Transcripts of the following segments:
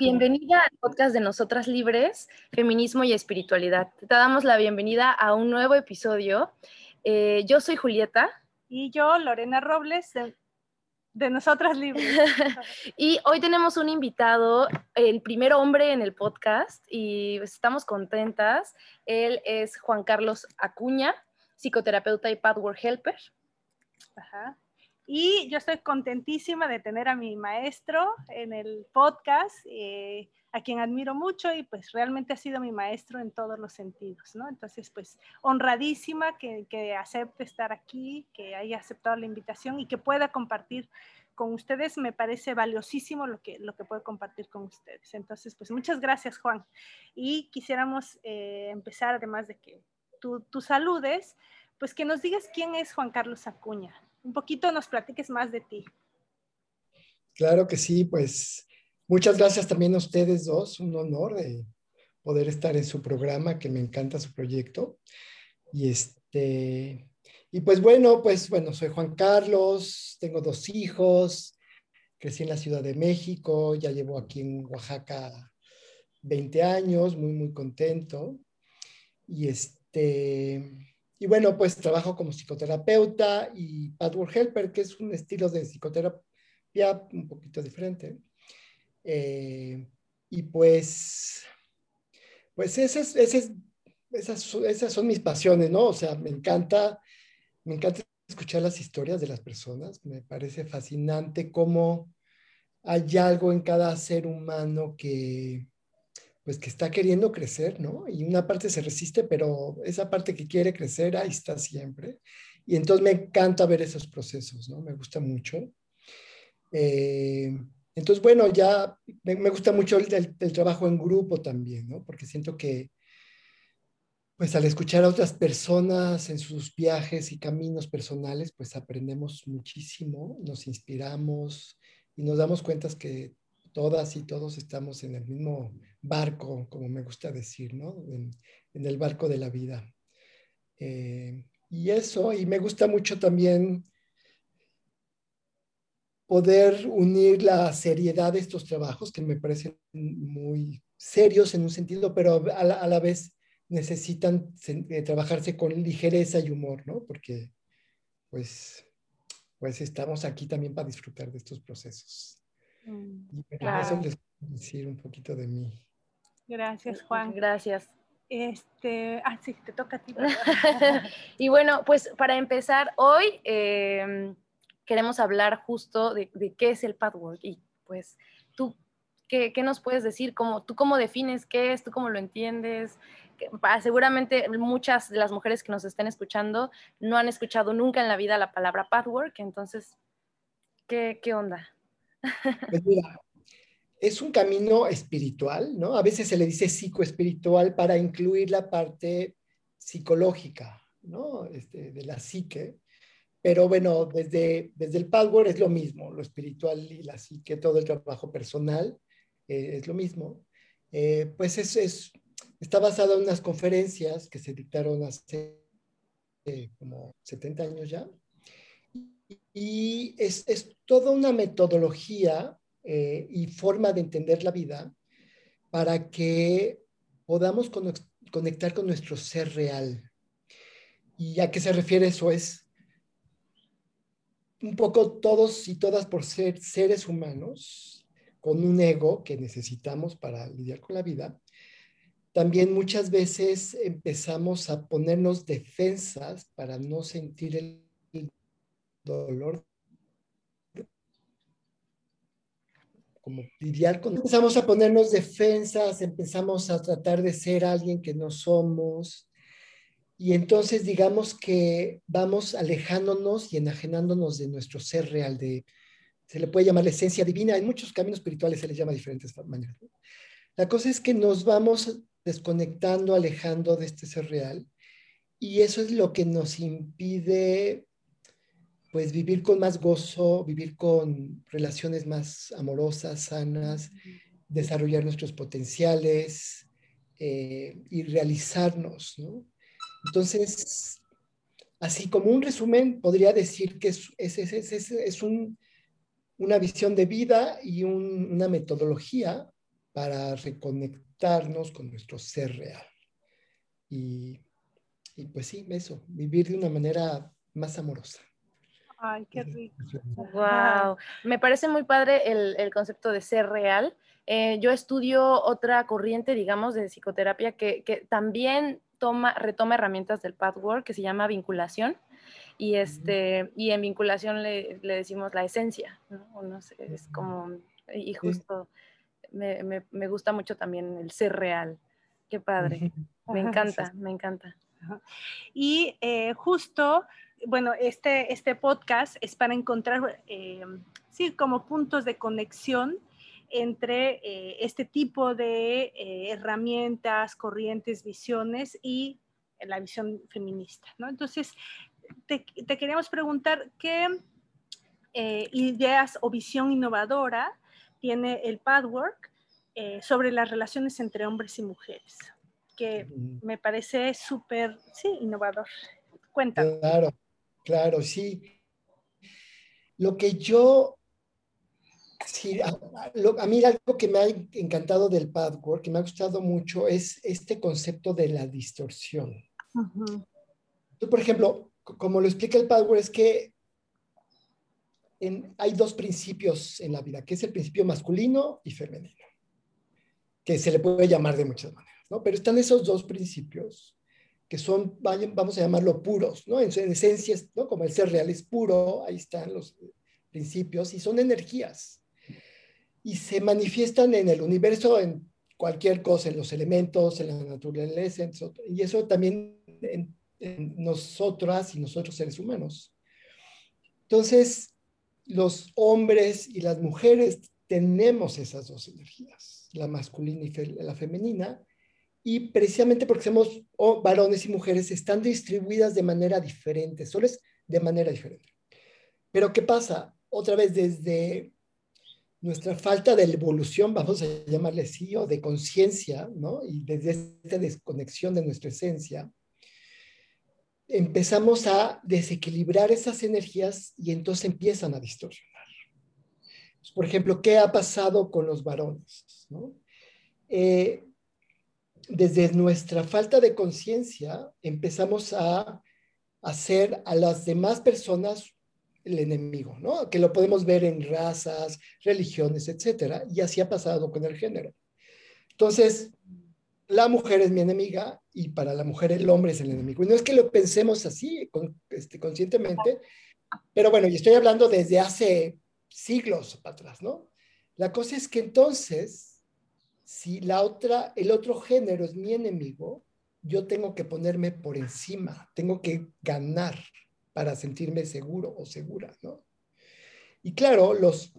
Bienvenida al podcast de Nosotras Libres, Feminismo y Espiritualidad. Te damos la bienvenida a un nuevo episodio. Eh, yo soy Julieta. Y yo, Lorena Robles, de, Nosotras Libres. y hoy tenemos un invitado, el primer hombre en el podcast, y estamos contentas. Él es Juan Carlos Acuña, psicoterapeuta y pathwork helper. Ajá. Y yo estoy contentísima de tener a mi maestro en el podcast, eh, a quien admiro mucho y pues realmente ha sido mi maestro en todos los sentidos, ¿no? Entonces, pues honradísima que, que acepte estar aquí, que haya aceptado la invitación y que pueda compartir con ustedes. Me parece valiosísimo lo que, lo que puede compartir con ustedes. Entonces, pues muchas gracias, Juan. Y quisiéramos eh, empezar, además de que tú, tú saludes, pues que nos digas quién es Juan Carlos Acuña un poquito nos platiques más de ti. Claro que sí, pues muchas gracias también a ustedes dos, un honor de poder estar en su programa, que me encanta su proyecto. Y este, y pues bueno, pues bueno, soy Juan Carlos, tengo dos hijos, crecí en la Ciudad de México, ya llevo aquí en Oaxaca 20 años, muy, muy contento. Y este, y bueno, pues trabajo como psicoterapeuta y pathwork helper, que es un estilo de psicoterapia un poquito diferente. Eh, y pues, pues esas, esas, esas, esas, son mis pasiones, ¿no? O sea, me encanta, me encanta escuchar las historias de las personas. Me parece fascinante cómo hay algo en cada ser humano que, pues que está queriendo crecer, ¿no? Y una parte se resiste, pero esa parte que quiere crecer, ahí está siempre. Y entonces me encanta ver esos procesos, ¿no? Me gusta mucho. Eh, entonces, bueno, ya me, gusta mucho el, trabajo en grupo también, ¿no? Porque siento que, pues al escuchar a otras personas en sus viajes y caminos personales, pues aprendemos muchísimo, nos inspiramos y nos damos cuenta que todas y todos estamos en el mismo barco, como me gusta decir, ¿no? En, el barco de la vida. Eh, y eso, y me gusta mucho también poder unir la seriedad de estos trabajos, que me parecen muy serios en un sentido, pero a la, vez necesitan eh, trabajarse con ligereza y humor, ¿no? Porque, pues, pues estamos aquí también para disfrutar de estos procesos. Mm, y eso les puedo decir un poquito de mí. Gracias, Juan. Gracias. Este, ah, sí, te toca a ti. y bueno, pues para empezar, hoy em, queremos hablar justo de, qué es el pathwork y pues tú, ¿qué, ¿qué, nos puedes decir? ¿Cómo, ¿Tú cómo defines qué es? ¿Tú cómo lo entiendes? seguramente muchas de las mujeres que nos estén escuchando no han escuchado nunca en la vida la palabra pathwork, entonces, ¿qué, qué onda? Pues es un camino espiritual, ¿no? A veces se le dice psicoespiritual para incluir la parte psicológica, ¿no? Este, de la psique. Pero bueno, desde, desde el Power es lo mismo, lo espiritual y la psique, todo el trabajo personal eh, es lo mismo. Eh, pues es, es, está basado en unas conferencias que se dictaron hace eh, como 70 años ya. Y es, es toda una metodología eh, y forma de entender la vida para que podamos conectar con nuestro ser real. ¿Y a qué se refiere eso? Es un poco todos y todas por ser seres humanos con un ego que necesitamos para lidiar con la vida. También muchas veces empezamos a ponernos defensas para no sentir el dolor como lidiar con... Empezamos a ponernos defensas, empezamos a tratar de ser alguien que no somos. Y entonces digamos que vamos alejándonos y enajenándonos de nuestro ser real, de, se le puede llamar la esencia divina, en muchos caminos espirituales se les llama de diferentes maneras. La cosa es que nos vamos desconectando, alejando de este ser real, y eso es lo que nos impide pues vivir con más gozo, vivir con relaciones más amorosas, sanas, desarrollar nuestros potenciales eh, y realizarnos, ¿no? Entonces, así como un resumen, podría decir que es, es, es, es un, una visión de vida y una metodología para reconectarnos con nuestro ser real. Y, y pues sí, eso, vivir de una manera más amorosa. Ay, qué rico. Wow, me parece muy padre el, el concepto de ser real. Eh, yo estudio otra corriente, digamos, de psicoterapia que, que también toma, retoma herramientas del pathwork que se llama vinculación. Y, este, y en vinculación le, le decimos la esencia, ¿no? no sé, es como, y justo me, me, me, gusta mucho también el ser real. Qué padre, me encanta, me encanta. Y eh, justo bueno, este, este podcast es para encontrar, eh, sí, como puntos de conexión entre eh, este tipo de eh, herramientas, corrientes, visiones y la visión feminista, ¿no? Entonces, te, te queríamos preguntar qué ideas o visión innovadora tiene el Padwork sobre las relaciones entre hombres y mujeres, que me parece súper, sí, innovador. Cuéntame. Claro. Claro, sí. Lo que yo, sí, a, mí algo que me ha encantado del padwork, que me ha gustado mucho, es este concepto de la distorsión. por ejemplo, como lo explica el padwork, es que hay dos principios en la vida, que es el principio masculino y femenino, que se le puede llamar de muchas maneras, ¿no? Pero están esos dos principios que son, vamos a llamarlo puros, ¿no? En, esencia, ¿no? Como el ser real es puro, ahí están los principios, y son energías. Y se manifiestan en el universo, en cualquier cosa, en los elementos, en la naturaleza, y eso también en, en nosotras y nosotros seres humanos. Entonces, los hombres y las mujeres tenemos esas dos energías, la masculina y la femenina, y precisamente porque somos varones y mujeres, están distribuidas de manera diferente, solo es de manera diferente. Pero ¿qué pasa? Otra vez desde nuestra falta de evolución, vamos a llamarle así, o de conciencia, ¿no? Y desde esta desconexión de nuestra esencia, empezamos a desequilibrar esas energías y entonces empiezan a distorsionar. Por ejemplo, ¿qué ha pasado con los varones? ¿no? Eh, desde nuestra falta de conciencia empezamos a hacer a las demás personas el enemigo, ¿no? Que lo podemos ver en razas, religiones, etcétera, y así ha pasado con el género. Entonces, la mujer es mi enemiga y para la mujer el hombre es el enemigo. Y no es que lo pensemos así este, conscientemente, pero bueno, y estoy hablando desde hace siglos para atrás, ¿no? La cosa es que entonces si la otra, el otro género es mi enemigo, yo tengo que ponerme por encima, tengo que ganar para sentirme seguro o segura, ¿no? Y claro, los,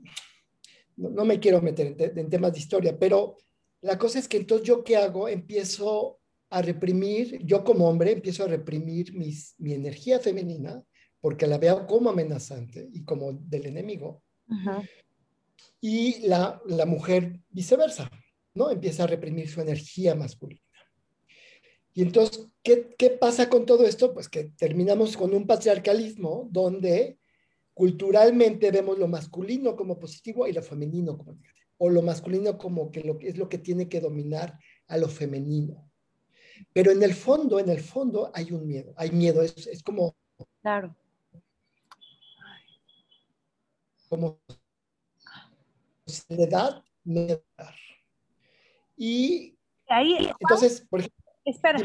no, me quiero meter en, temas de historia, pero la cosa es que entonces yo qué hago? Empiezo a reprimir, yo como hombre empiezo a reprimir mis, mi energía femenina porque la veo como amenazante y como del enemigo. Y la, la mujer viceversa. ¿No? Empieza a reprimir su energía masculina. Y entonces, ¿qué, ¿qué, pasa con todo esto? Pues que terminamos con un patriarcalismo donde culturalmente vemos lo masculino como positivo y lo femenino como negativo. O lo masculino como que, lo, es lo que tiene que dominar a lo femenino. Pero en el fondo, en el fondo hay un miedo. Hay miedo, es, es como... Claro. Como sociedad, miedo. Y ahí, entonces, por ejemplo, espera.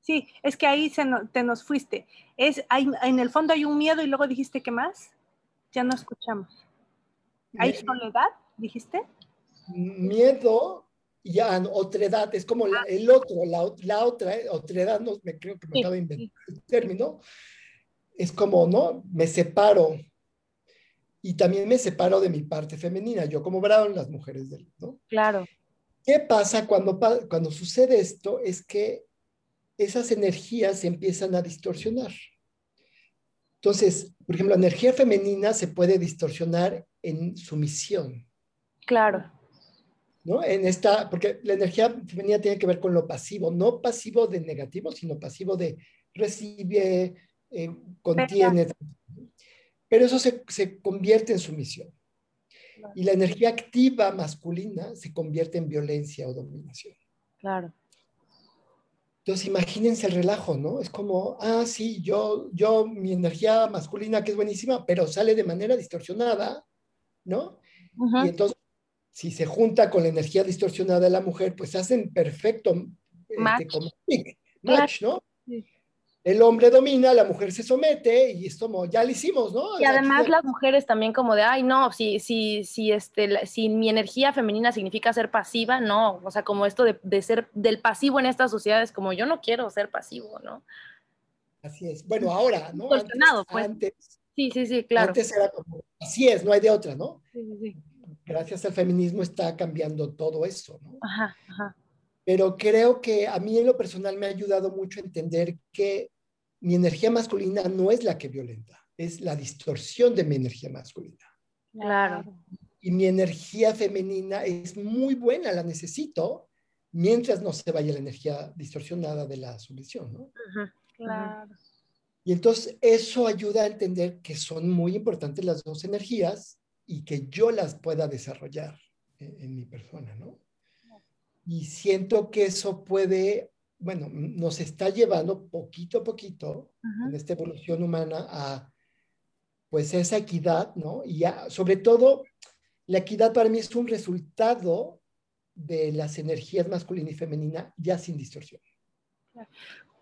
Sí, es que ahí se te nos fuiste. Es, hay, en el fondo hay un miedo y luego dijiste qué más. Ya no escuchamos. ¿Hay soledad? ¿Dijiste? Miedo y ya otra edad, es como ah. el otro, la, la, otra, eh, otra edad, no me creo que me estaba inventando el término. Es como, ¿no? Me separo. Y también me separo de mi parte femenina, yo como Brown, las mujeres del, ¿no? Claro. ¿Qué pasa cuando, cuando sucede esto? Es que esas energías se empiezan a distorsionar. Entonces, por ejemplo, la energía femenina se puede distorsionar en sumisión. Claro. ¿No? En esta, porque la energía femenina tiene que ver con lo pasivo, no pasivo de negativo, sino pasivo de recibe, eh, contiene. Pero eso se, se convierte en sumisión. Y la energía activa masculina se convierte en violencia o dominación. Claro. Entonces imagínense el relajo, ¿no? Es como, ah, sí, yo, yo, mi energía masculina que es buenísima, pero sale de manera distorsionada, ¿no? Y entonces, si se junta con la energía distorsionada de la mujer, pues hacen perfecto este, match, ¿no? El hombre domina, la mujer se somete y es como, ya lo hicimos, ¿no? Y además las mujeres también como de, ay, no, si, si, si, este, si mi energía femenina significa ser pasiva, no, o sea, como esto de, ser del pasivo en estas sociedades, como yo no quiero ser pasivo, ¿no? Así es. Bueno, ahora, ¿no? Antes, pues. sí, sí, sí, claro. Antes era como, así es, no hay de otra, ¿no? Sí, sí, sí. Gracias al feminismo está cambiando todo eso, ¿no? Ajá, ajá. Pero creo que a mí en lo personal me ha ayudado mucho a entender que mi energía masculina no es la que violenta, es la distorsión de mi energía masculina. Claro. Y mi energía femenina es muy buena, la necesito, mientras no se vaya la energía distorsionada de la sumisión, ¿no? Claro. Y entonces eso ayuda a entender que son muy importantes las dos energías y que yo las pueda desarrollar en, en mi persona, ¿no? Y siento que eso puede bueno, nos está llevando poquito a poquito en esta evolución humana a, pues, esa equidad, ¿no? Y sobre todo, la equidad para mí es un resultado de las energías masculina y femenina ya sin distorsión.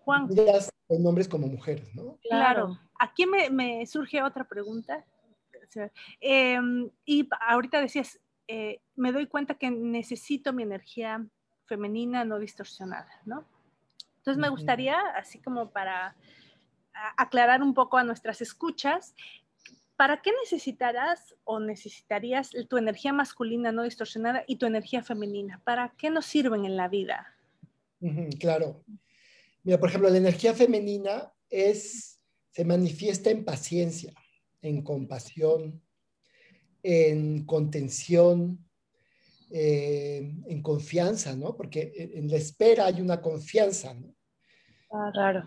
Juan. Ya en hombres como mujeres, ¿no? Claro. Aquí me, surge otra pregunta. Em, y ahorita decías, eh, me doy cuenta que necesito mi energía femenina no distorsionada, ¿no? Entonces me gustaría, así como para aclarar un poco a nuestras escuchas, ¿para qué necesitarás o necesitarías tu energía masculina no distorsionada y tu energía femenina? ¿Para qué nos sirven en la vida? Claro. Mira, por ejemplo, la energía femenina es, se manifiesta en paciencia, en compasión, en contención, eh, en confianza, ¿no? Porque en la espera hay una confianza, ¿no? Ah, claro.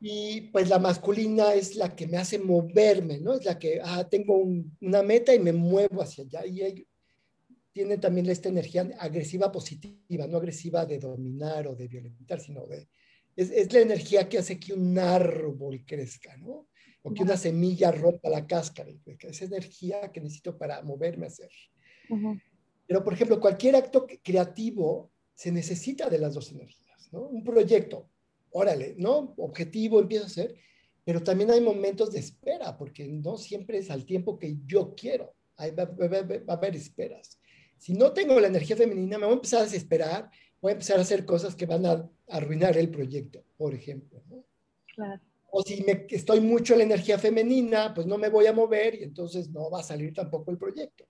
Y pues la masculina es la que me hace moverme, ¿no? Es la que, ah, tengo una meta y me muevo hacia allá. Y tiene también esta energía agresiva positiva, no agresiva de dominar o de violentar, sino de... Es, es la energía que hace que un árbol crezca, ¿no? O que una semilla rompa la cáscara. Esa energía que necesito para moverme a hacer. Pero, por ejemplo, cualquier acto creativo se necesita de las dos energías, ¿no? Un proyecto, órale, ¿no? Objetivo empieza a ser, pero también hay momentos de espera, porque no siempre es al tiempo que yo quiero. Hay, va, a haber esperas. Si no tengo la energía femenina, me voy a empezar a desesperar, voy a empezar a hacer cosas que van a arruinar el proyecto, por ejemplo. ¿no? Claro. O si me, estoy mucho en la energía femenina, pues no me voy a mover y entonces no va a salir tampoco el proyecto.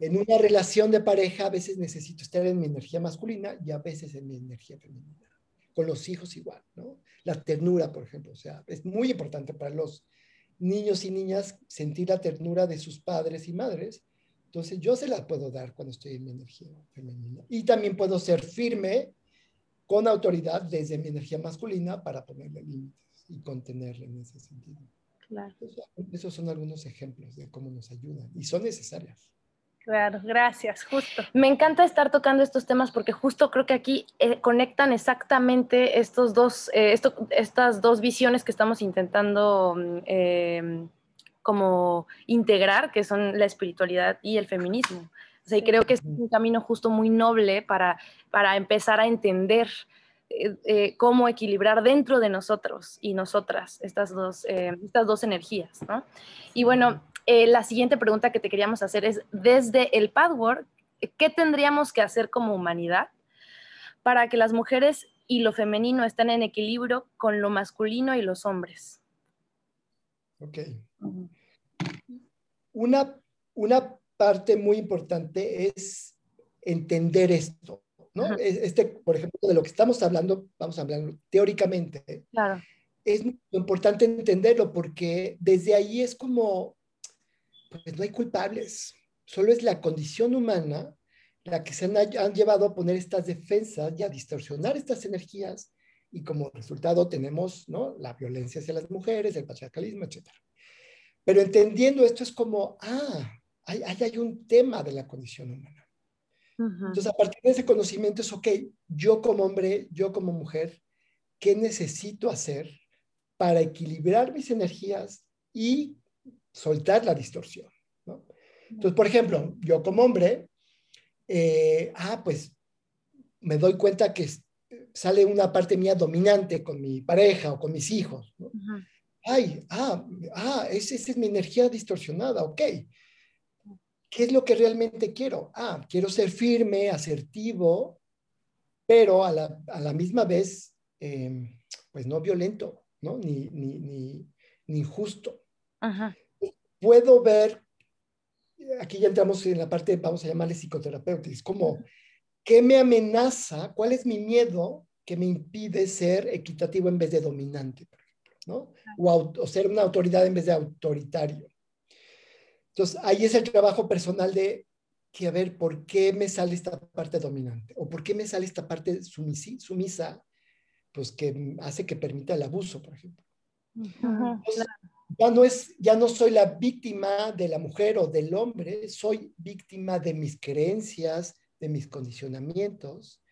En una relación de pareja a veces necesito estar en mi energía masculina y a veces en mi energía femenina. Con los hijos igual, ¿no? La ternura, por ejemplo, o sea, es muy importante para los niños y niñas sentir la ternura de sus padres y madres. Entonces yo se la puedo dar cuando estoy en mi energía femenina. Y también puedo ser firme con autoridad desde mi energía masculina para ponerle límites y contenerle en ese sentido. Claro. esos son algunos ejemplos de cómo nos ayudan y son necesarias. Claro, gracias, justo. Me encanta estar tocando estos temas porque justo creo que aquí eh, conectan exactamente estos dos, eh, estas dos visiones que estamos intentando em, como integrar, que son la espiritualidad y el feminismo. O sea, y creo que es un camino justo muy noble para, para empezar a entender eh, cómo equilibrar dentro de nosotros y nosotras estas dos, estas dos energías, ¿no? Y bueno, eh, la siguiente pregunta que te queríamos hacer es, desde el Padwork, ¿qué tendríamos que hacer como humanidad para que las mujeres y lo femenino estén en equilibrio con lo masculino y los hombres? Ok. Una, una parte muy importante es entender esto, ¿no? Este, por ejemplo, de lo que estamos hablando, vamos a hablar teóricamente. Claro. Es muy importante entenderlo porque desde ahí es como pues no hay culpables, solo es la condición humana la que se han, llevado a poner estas defensas y a distorsionar estas energías y como resultado tenemos ¿no? la violencia hacia las mujeres, el patriarcalismo, etc. Pero entendiendo esto es como, ah, hay, hay un tema de la condición humana. Entonces, a partir de ese conocimiento es, ok, yo como hombre, yo como mujer, ¿qué necesito hacer para equilibrar mis energías y soltar la distorsión? Entonces, por ejemplo, yo como hombre, eh, ah, pues me doy cuenta que sale una parte mía dominante con mi pareja o con mis hijos. Ay, ah, ah, esa es mi energía distorsionada, ok. ¿Qué es lo que realmente quiero? Ah, quiero ser firme, asertivo, pero a la, misma vez, em, pues no violento, ¿no? Ni, ni, injusto. Puedo ver, aquí ya entramos en la parte, vamos a llamarle psicoterapéutica, es como, ¿qué me amenaza? ¿Cuál es mi miedo que me impide ser equitativo en vez de dominante, ¿no? o ser una autoridad en vez de autoritario. Entonces, ahí es el trabajo personal de que, a ver, ¿por qué me sale esta parte dominante? ¿O por qué me sale esta parte sumisa? Pues que hace que permita el abuso, por ejemplo. Ya, no es, ya no soy la víctima de la mujer o del hombre, soy víctima de mis creencias, de mis condicionamientos.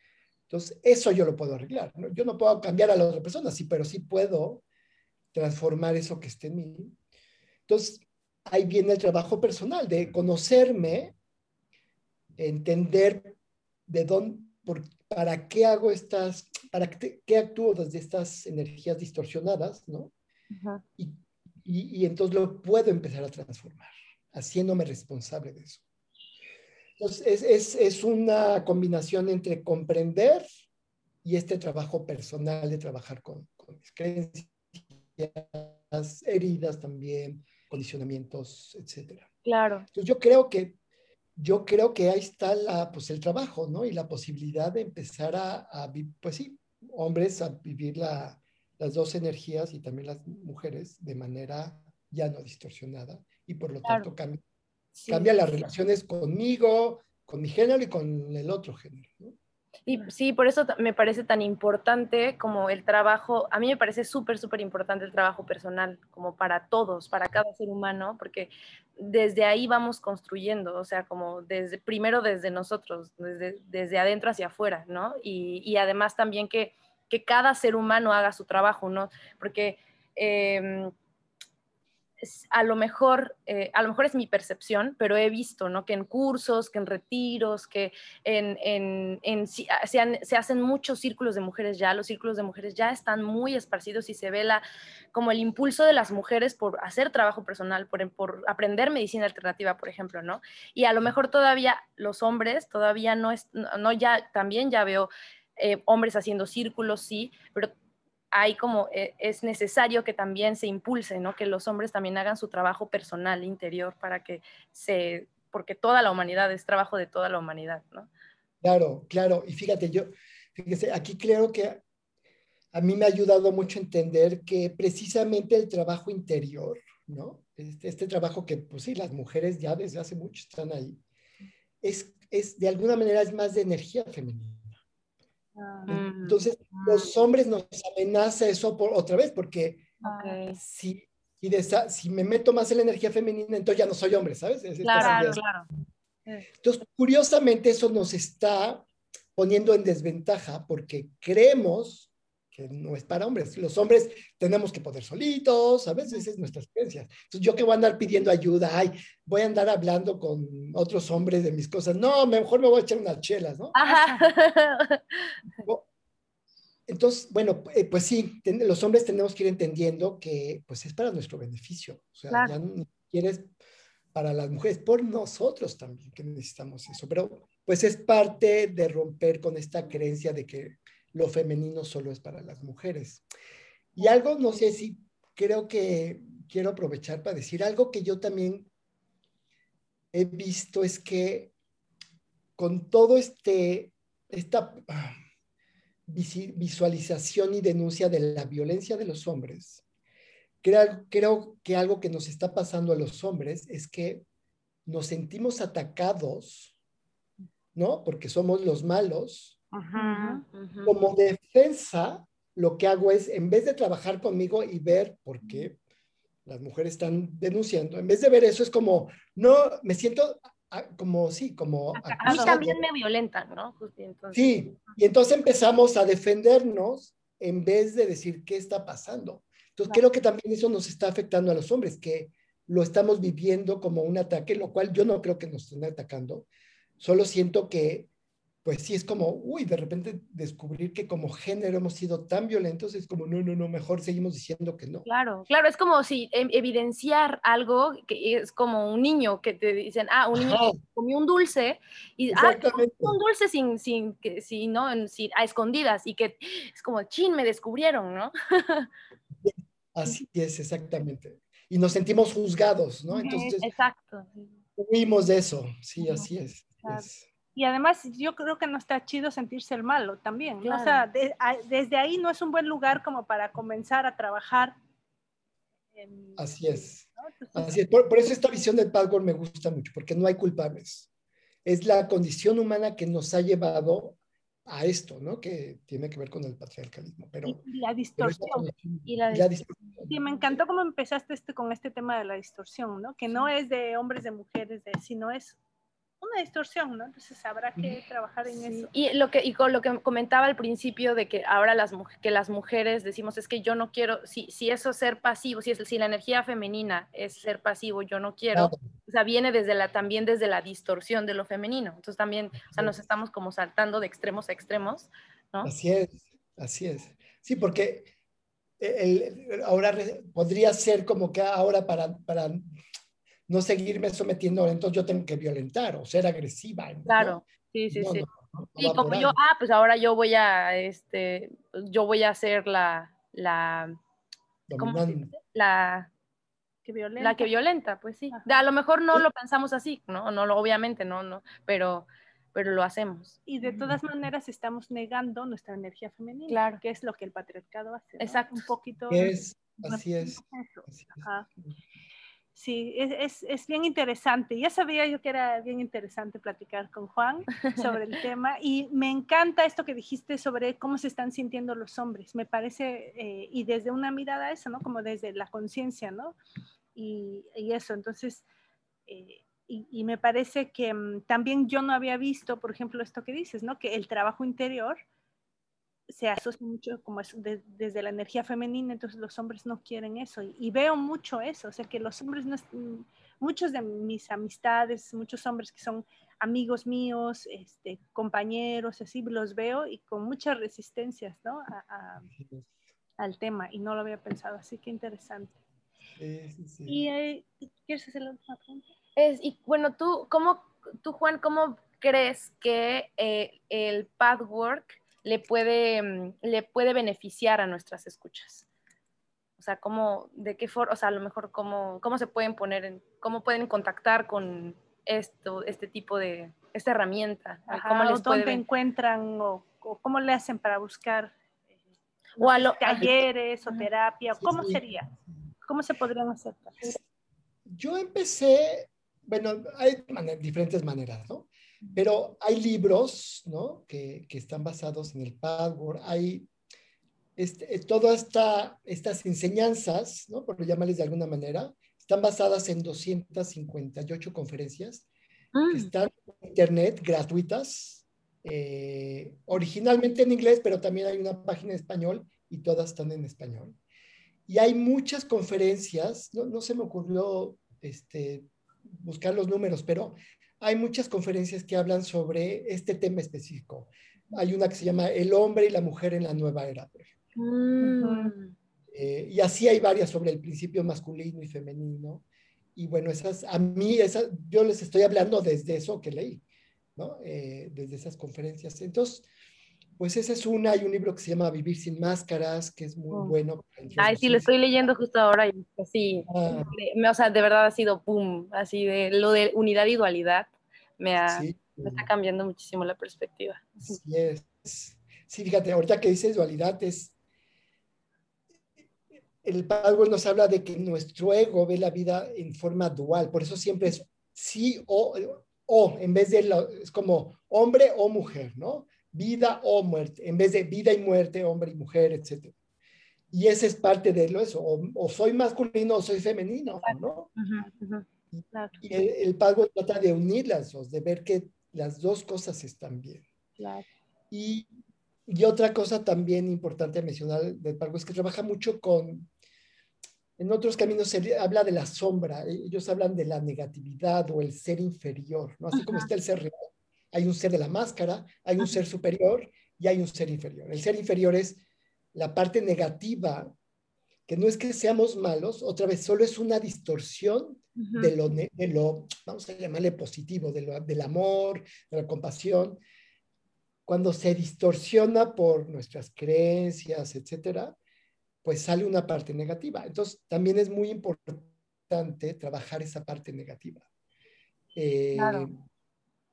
Entonces, eso yo lo puedo arreglar. Yo no puedo cambiar a la otra persona, sí, pero sí puedo transformar eso que esté en mí. Entonces, ahí viene el trabajo personal, de conocerme, entender de dónde, por, para qué hago estas, para qué, actúo desde estas energías distorsionadas, ¿no? Y, y, entonces lo puedo empezar a transformar, haciéndome responsable de eso. Entonces, es, es, es una combinación entre comprender y este trabajo personal de trabajar con, con mis creencias, heridas también, condicionamientos, etcétera. Claro. Entonces yo creo que yo creo que ahí está la, pues el trabajo, ¿no? Y la posibilidad de empezar a, a pues sí, hombres a vivir la, las dos energías y también las mujeres de manera ya no distorsionada y por lo tanto cambia, cambia las relaciones conmigo, con mi género y con el otro género, ¿no? Y sí, por eso me parece tan importante como el trabajo, a mí me parece súper, súper importante el trabajo personal, como para todos, para cada ser humano, porque desde ahí vamos construyendo, o sea, como desde, primero desde nosotros, desde, desde adentro hacia afuera, ¿no? Y, y además también que, que, cada ser humano haga su trabajo, ¿no? Porque... Eh, a lo mejor, eh, a lo mejor es mi percepción, pero he visto, ¿no? Que en cursos, que en retiros, que en, en ah, se, hacen muchos círculos de mujeres ya, los círculos de mujeres ya están muy esparcidos y se ve la, como el impulso de las mujeres por hacer trabajo personal, por, por aprender medicina alternativa, por ejemplo, ¿no? Y a lo mejor todavía los hombres, todavía no es, no, ya, también ya veo eh, hombres haciendo círculos, sí, pero hay como eh, es necesario que también se impulse, ¿no? Que los hombres también hagan su trabajo personal interior para que se, porque toda la humanidad es trabajo de toda la humanidad, ¿no? Claro, claro. Y fíjate, yo, fíjese, aquí creo que a mí me ha ayudado mucho entender que precisamente el trabajo interior, ¿no? Este, este trabajo que, pues sí, las mujeres ya desde hace mucho están ahí, es, es de alguna manera es más de energía femenina. Mm. Entonces, los hombres nos amenaza eso por, otra vez, porque si, si, me meto más en la energía femenina, entonces ya no soy hombre, ¿sabes? claro, claro. Entonces, curiosamente, eso nos está poniendo en desventaja porque creemos no es para hombres. Los hombres tenemos que poder solitos, a veces es nuestra experiencia. Entonces, yo que voy a andar pidiendo ayuda, ay, voy a andar hablando con otros hombres de mis cosas. No, mejor me voy a echar unas chelas, ¿no? Entonces, bueno, eh, pues sí, los hombres tenemos que ir entendiendo que pues es para nuestro beneficio. O sea, ya no quieres para las mujeres, por nosotros también que necesitamos eso. Pero pues es parte de romper con esta creencia de que lo femenino solo es para las mujeres. Y algo, no sé si creo que quiero aprovechar para decir algo que yo también he visto es que con todo este, esta ah, visualización y denuncia de la violencia de los hombres, creo, creo que algo que nos está pasando a los hombres es que nos sentimos atacados, ¿no? Porque somos los malos, como defensa, lo que hago es, en vez de trabajar conmigo y ver por qué, las mujeres están denunciando, en vez de ver eso es como, no, me siento como, sí, como... A mí también me violentan, ¿no? Sí, y entonces empezamos a defendernos en vez de decir qué está pasando. Entonces creo que también eso nos está afectando a los hombres, que lo estamos viviendo como un ataque, lo cual yo no creo que nos estén atacando. Solo siento que pues sí es como, uy, de repente descubrir que como género hemos sido tan violentos, es como, no, no, no, mejor seguimos diciendo que no. Claro, claro, es como si evidenciar algo que es como un niño que te dicen, ah, un niño comió un dulce y, ah, un dulce sin, sin, que, si, ¿no? Sin, a escondidas y que es como, chin, me descubrieron, ¿no? Así es, exactamente. Y nos sentimos juzgados, ¿no? Entonces, Exacto. Huimos de eso, sí, así es. es y además yo creo que no está chido sentirse el malo también. O sea, desde ahí no es un buen lugar como para comenzar a trabajar. Así es. Así es. Por, eso esta visión del Padgor me gusta mucho, porque no hay culpables. Es la condición humana que nos ha llevado a esto, ¿no? Que tiene que ver con el patriarcalismo. Pero, y la distorsión. y la, distorsión. Sí, me encantó cómo empezaste este, con este tema de la distorsión, ¿no? Que no es de hombres, de mujeres, de, sino es una distorsión, ¿no? Entonces habrá que trabajar en eso. Y lo que y con lo que comentaba al principio de que ahora las que las mujeres decimos es que yo no quiero si si eso es ser pasivo, si es si la energía femenina es ser pasivo, yo no quiero. O sea, viene desde la también desde la distorsión de lo femenino. Entonces también, o sea, nos estamos como saltando de extremos a extremos, ¿no? Así es. Así es. Sí, porque el, ahora podría ser como que ahora para, para no seguirme sometiendo, entonces yo tengo que violentar o ser agresiva. Claro, sí, sí, sí. y como yo, ah, pues ahora yo voy a, este, yo voy a ser la, la, ¿cómo La que violenta. La que violenta, pues sí. A lo mejor no lo pensamos así, ¿no? No, obviamente, no, no, pero, pero lo hacemos. Y de todas maneras estamos negando nuestra energía femenina, claro. que es lo que el patriarcado hace. Exacto. Un poquito. Es, así es. Así es. Sí, es, es, bien interesante. Ya sabía yo que era bien interesante platicar con Juan sobre el tema y me encanta esto que dijiste sobre cómo se están sintiendo los hombres. Me parece, eh, y desde una mirada eso, ¿no? Como desde la conciencia, ¿no? Y, y, eso, entonces, eh, y, y, me parece que mm, también yo no había visto, por ejemplo, esto que dices, ¿no? Que el trabajo interior se asocia mucho como es desde la energía femenina, entonces los hombres no quieren eso. Y, veo mucho eso, o sea que los hombres, no, muchos de mis amistades, muchos hombres que son amigos míos, este, compañeros, así, los veo y con muchas resistencias, ¿no? al tema y no lo había pensado, así que interesante. Y, eh, ¿Quieres hacer la última pregunta? Es, y bueno, tú, ¿cómo, tú Juan, ¿cómo crees que eh, el pathwork le puede, mm, le puede beneficiar a nuestras escuchas. O sea, cómo, de qué forma, o sea, a lo mejor cómo, cómo se pueden poner, en, cómo pueden contactar con esto, este tipo de, esta herramienta. ¿Cómo les ¿Dónde encuentran o, cómo le hacen para buscar o a lo, talleres o terapia? ¿Cómo sería? ¿Cómo se podrían hacer? Yo empecé, bueno, hay diferentes maneras, ¿no? Pero hay libros, ¿no? Que, que están basados en el Power. Hay este, todas esta, estas enseñanzas, ¿no? Por llamarles de alguna manera, están basadas en 258 conferencias que mm. están en internet gratuitas, eh, originalmente en inglés, pero también hay una página en español y todas están en español. Y hay muchas conferencias, no, no se me ocurrió este, buscar los números, pero hay muchas conferencias que hablan sobre este tema específico. Hay una que se llama El hombre y la mujer en la nueva era, por ejemplo. Mm. Eh, y así hay varias sobre el principio masculino y femenino. Y bueno, esas, a mí, esas, yo les estoy hablando desde eso que leí, ¿no? Eh, desde esas conferencias. Entonces, pues esa es una, hay un libro que se llama Vivir sin máscaras, que es muy oh. bueno. Ay, sí, lo estoy leyendo justo ahora y así, ah. o sea, de verdad ha sido boom, así de lo de unidad y dualidad, me, ha, me está cambiando muchísimo la perspectiva. Sí es. Sí, fíjate, ahorita que dices dualidad es, el Power nos habla de que nuestro ego ve la vida en forma dual, por eso siempre es sí o, o en vez de, es como hombre o mujer, ¿no? Vida o muerte, en vez de vida y muerte, hombre y mujer, etc. Y ese es parte de lo eso, o, soy masculino o soy femenino, ¿no? Y el, el pago trata de unirlas, de ver que las dos cosas están bien. Y, y, otra cosa también importante mencionar del pago es que trabaja mucho con, en otros caminos se habla de la sombra, ellos hablan de la negatividad o el ser inferior, ¿no? Así como está el ser real, hay un ser de la máscara, hay un ser superior y hay un ser inferior. El ser inferior es la parte negativa, que no es que seamos malos, otra vez, solo es una distorsión de, lo, de lo, vamos a llamarle positivo, de lo, del amor, de la compasión. Cuando se distorsiona por nuestras creencias, etcétera, pues sale una parte negativa. Entonces, también es muy importante trabajar esa parte negativa. Eh,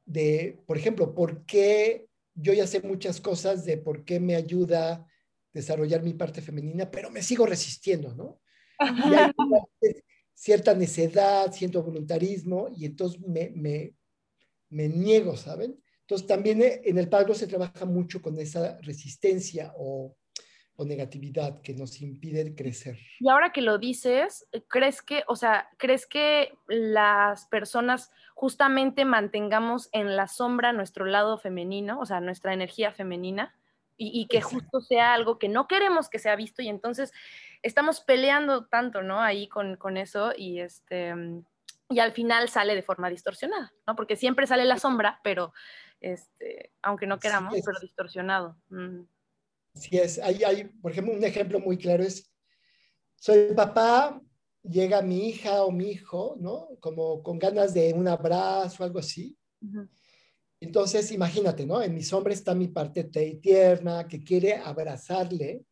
de, por ejemplo, ¿por qué yo ya sé muchas cosas de por qué me ayuda desarrollar mi parte femenina, pero me sigo resistiendo, ¿no? Y hay cierta necedad, cierto voluntarismo, y entonces me, me, me niego, ¿saben? Entonces también en el padre se trabaja mucho con esa resistencia o o negatividad que nos impide crecer. Y ahora que lo dices, ¿crees que, o sea, crees que las personas justamente mantengamos en la sombra nuestro lado femenino, o sea, nuestra energía femenina, y, que justo sea algo que no queremos que sea visto y entonces estamos peleando tanto, ¿no? Ahí con, con eso y este y al final sale de forma distorsionada, ¿no? Porque siempre sale la sombra, pero este, aunque no queramos, pero distorsionado. Mm. Si es. Hay, hay, por ejemplo, un ejemplo muy claro es, soy papá, llega mi hija o mi hijo, ¿no? Como con ganas de un abrazo o algo así. Entonces, imagínate, ¿no? En mi sombra está mi parte tierna que quiere abrazarle,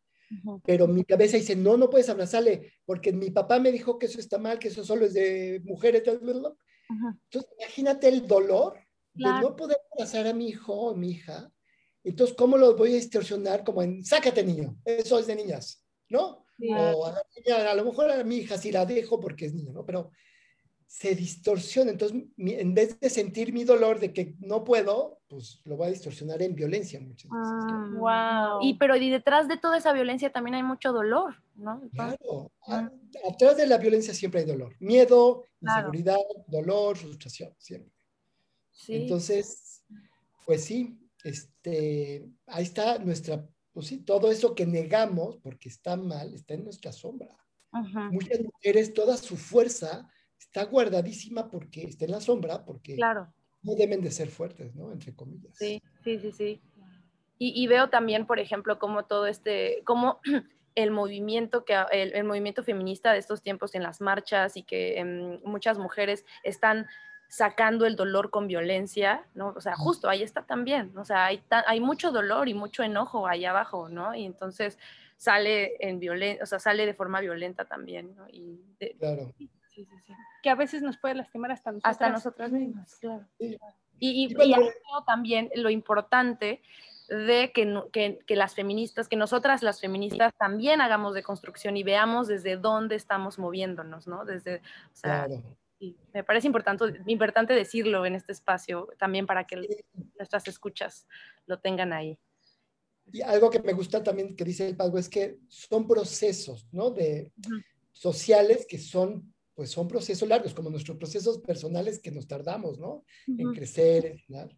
pero mi cabeza dice, no, no puedes abrazarle, porque mi papá me dijo que eso está mal, que eso solo es de mujeres. Entonces, imagínate el dolor de no poder abrazar a mi hijo o mi hija entonces, ¿cómo lo voy a distorsionar? Como en, sácate niño, eso es de niñas, ¿no? O a, lo mejor a mi hija sí la dejo porque es niño, ¿no? Pero se distorsiona. Entonces, en vez de sentir mi dolor de que no puedo, pues lo voy a distorsionar en violencia muchas veces. wow. Ah, y pero y detrás de toda esa violencia también hay mucho dolor, ¿no? Claro. atrás de la violencia siempre hay dolor. Miedo, inseguridad, dolor, frustración, siempre. Sí. Entonces, pues sí, este, ahí está nuestra, pues sí, todo eso que negamos porque está mal, está en nuestra sombra. Muchas mujeres, toda su fuerza está guardadísima porque está en la sombra, porque claro. no deben de ser fuertes, ¿no? Entre comillas. Sí, sí, sí, sí. Y, veo también, por ejemplo, como todo este, como el movimiento, que, el, movimiento feminista de estos tiempos en las marchas y que em, muchas mujeres están sacando el dolor con violencia, ¿no? O sea, justo ahí está también, o sea, hay, hay mucho dolor y mucho enojo ahí abajo, ¿no? Y entonces sale en violencia, o sea, sale de forma violenta también, ¿no? Y claro. Sí, sí, sí. Que a veces nos puede lastimar hasta nosotras, hasta nosotras mismas, claro. Y, y, y, también lo importante de que, que, que, las feministas, que nosotras las feministas también hagamos de construcción y veamos desde dónde estamos moviéndonos, ¿no? Desde, o sea, claro y me parece importante, importante decirlo en este espacio también para que nuestras escuchas lo tengan ahí. Y algo que me gusta también que dice el Padre es que son procesos, ¿no? De sociales que son, pues son procesos largos, como nuestros procesos personales que nos tardamos, ¿no? En crecer, en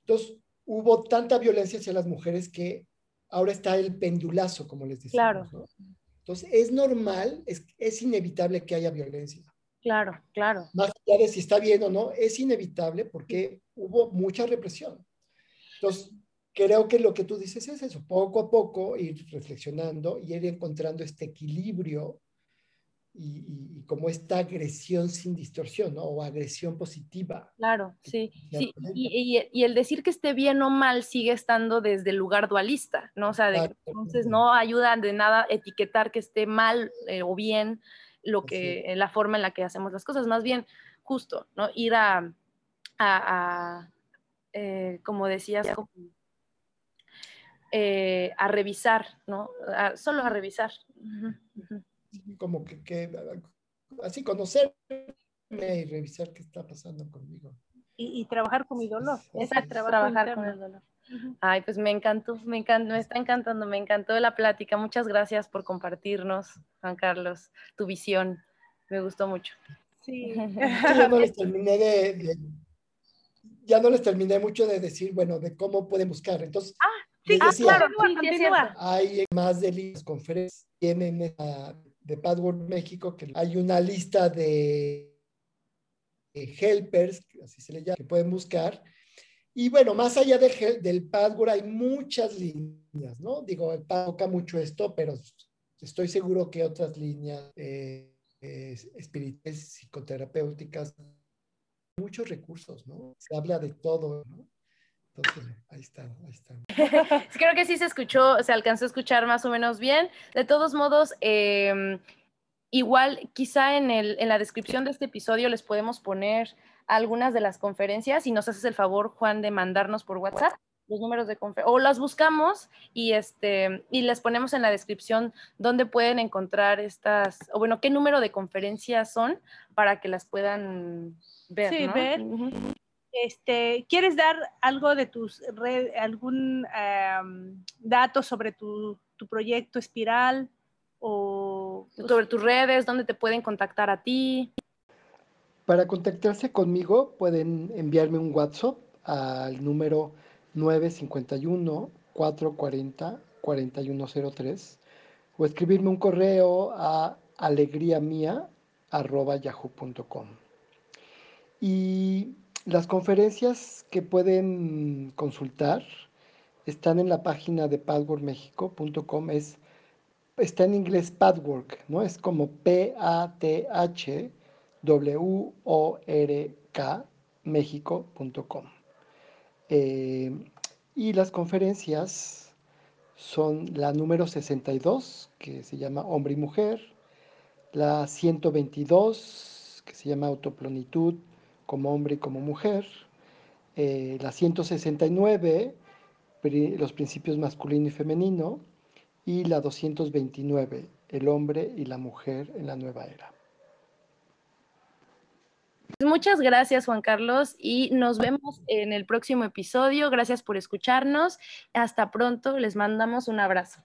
Entonces, hubo tanta violencia hacia las mujeres que ahora está el pendulazo, como les decía. Claro. Entonces, es normal, es, es inevitable que haya violencia. Claro, claro. Más allá de si está bien o no, es inevitable porque hubo mucha represión. Entonces, creo que lo que tú dices es eso, poco a poco ir reflexionando y ir encontrando este equilibrio y, como esta agresión sin distorsión, ¿no? O agresión positiva. Claro, sí. sí. Y, y, el decir que esté bien o mal sigue estando desde el lugar dualista, ¿no? O sea, entonces no ayuda de nada etiquetar que esté mal eh, o bien, lo que, la forma en la que hacemos las cosas, más bien justo, ¿no? Ir a, a, eh, como decías, eh, a revisar, ¿no? solo a revisar. Como que, así conocerme y revisar qué está pasando conmigo. Y, trabajar con mi dolor. Exacto, trabajar, con el dolor. Ay, pues me encantó, me encantó, me está encantando, me encantó la plática. Muchas gracias por compartirnos, Juan Carlos, tu visión. Me gustó mucho. Sí. ya no les terminé de, ya no les terminé mucho de decir, bueno, de cómo pueden buscar. Entonces, ah, sí, ah, claro, hay más de las conferencias tienen de Padword México que hay una lista de helpers, así se le llama, que pueden buscar y bueno, más allá del Padward hay muchas líneas, ¿no? Digo, el toca mucho esto, pero estoy seguro que otras líneas eh, espirituales, psicoterapéuticas, muchos recursos, ¿no? Se habla de todo, ¿no? Entonces, ahí está, ahí está. Creo que sí se escuchó, se alcanzó a escuchar más o menos bien. De todos modos, em, igual quizá en, el, en la descripción de este episodio les podemos poner algunas de las conferencias y nos haces el favor, Juan, de mandarnos por WhatsApp los números de conferencia, o las buscamos y, este, y les ponemos en la descripción dónde pueden encontrar estas, o bueno, qué número de conferencias son para que las puedan ver. Sí, ver. Este, ¿Quieres dar algo de tus redes, algún dato sobre tu, tu, proyecto Espiral o sobre tus redes, dónde te pueden contactar a ti? Para contactarse conmigo pueden enviarme un WhatsApp al número 951 440 4103 o escribirme un correo a alegriamia.yahoo.com. Y las conferencias que pueden consultar están en la página de padworkmexico.com. Es, está en inglés Padwork, ¿no? Es como P-A-T-H workmexico.com. Eh, y las conferencias son la número 62, que se llama Hombre y Mujer, la 122, que se llama Autoplonitud como hombre y como mujer, eh, la 169, los principios masculino y femenino, y la 229, el hombre y la mujer en la nueva era. Muchas gracias, Juan Carlos, y nos vemos en el próximo episodio. Gracias por escucharnos. Hasta pronto. Les mandamos un abrazo.